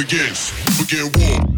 Begins. Begin war.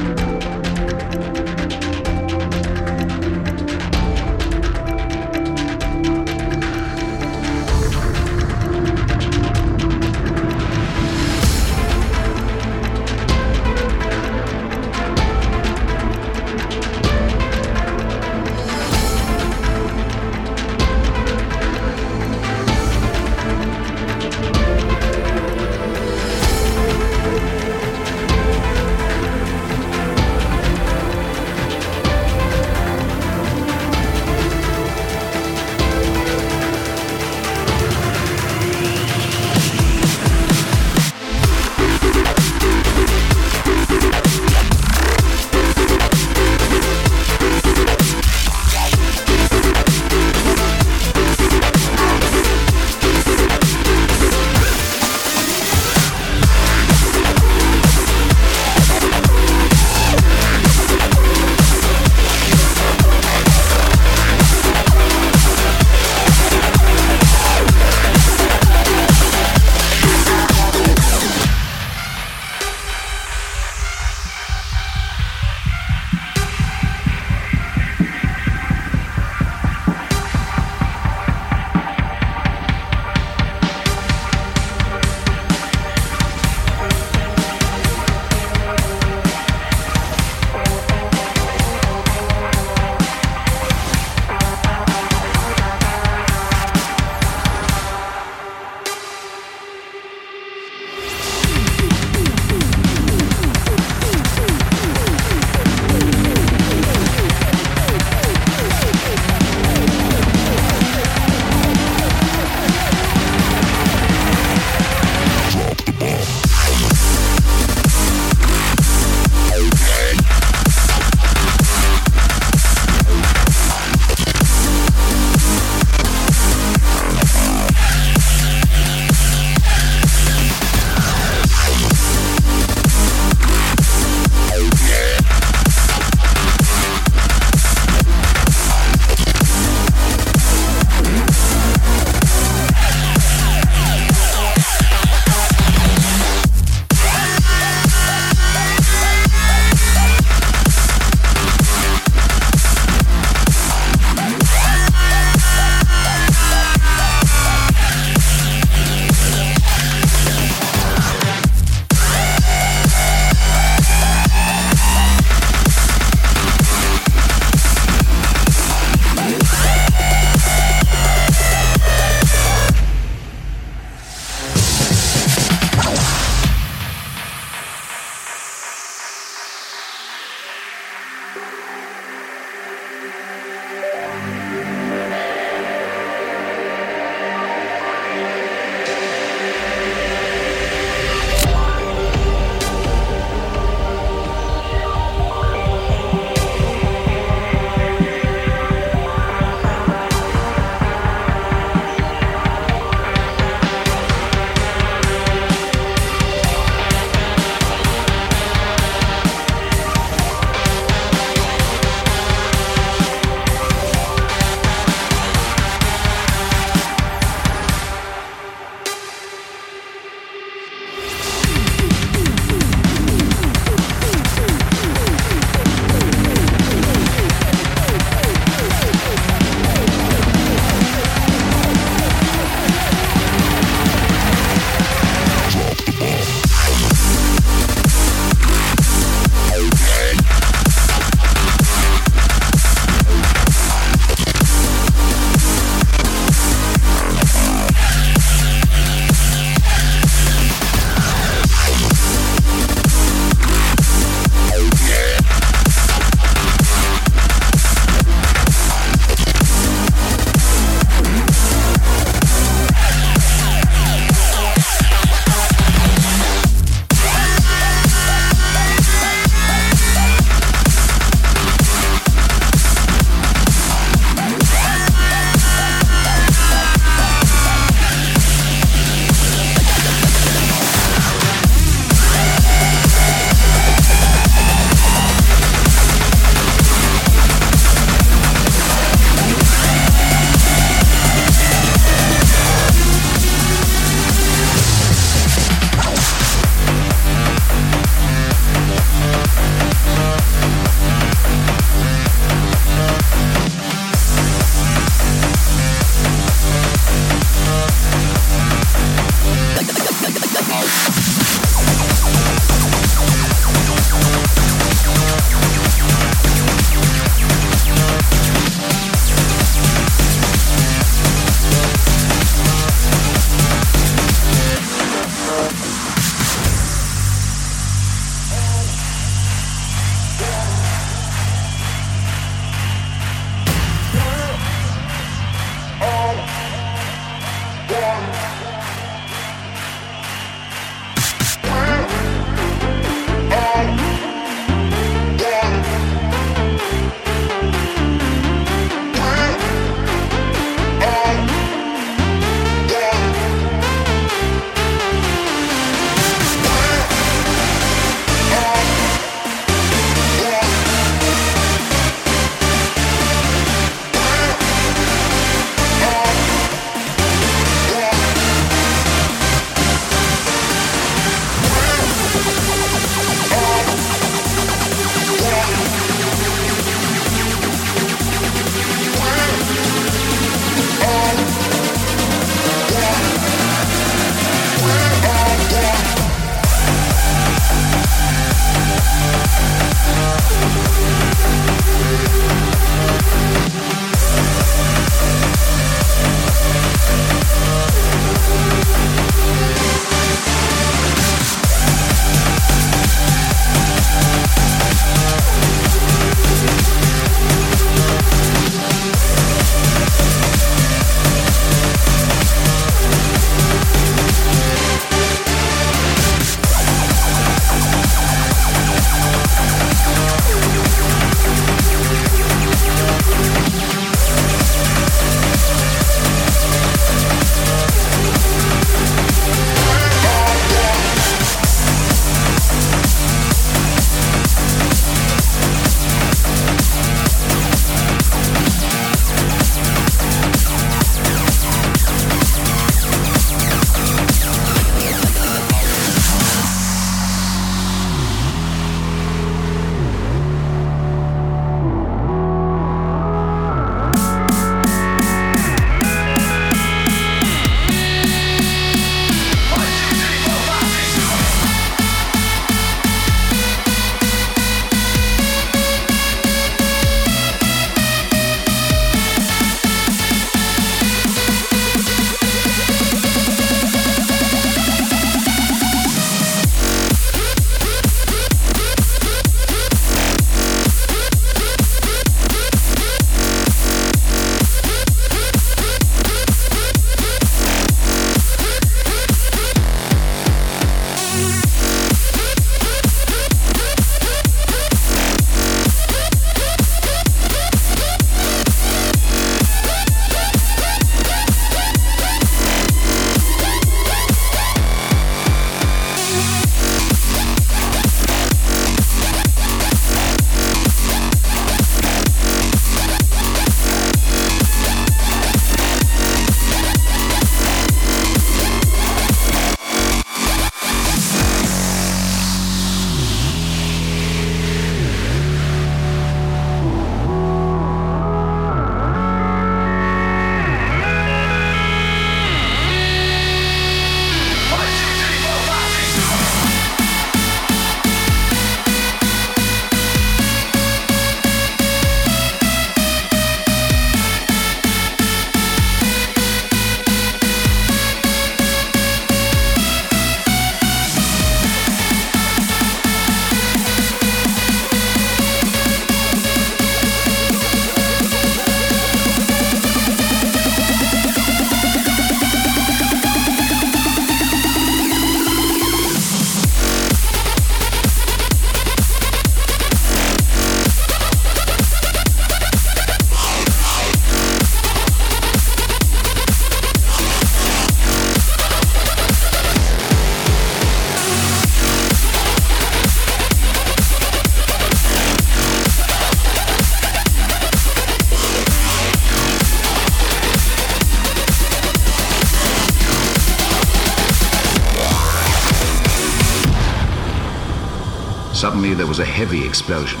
Suddenly there was a heavy explosion.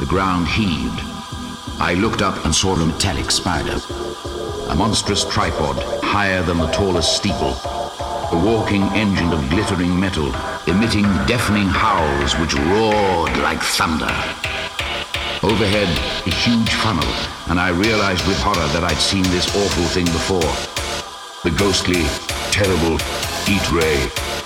The ground heaved. I looked up and saw a metallic spider. A monstrous tripod, higher than the tallest steeple. A walking engine of glittering metal, emitting deafening howls which roared like thunder. Overhead, a huge funnel, and I realized with horror that I'd seen this awful thing before. The ghostly, terrible heat ray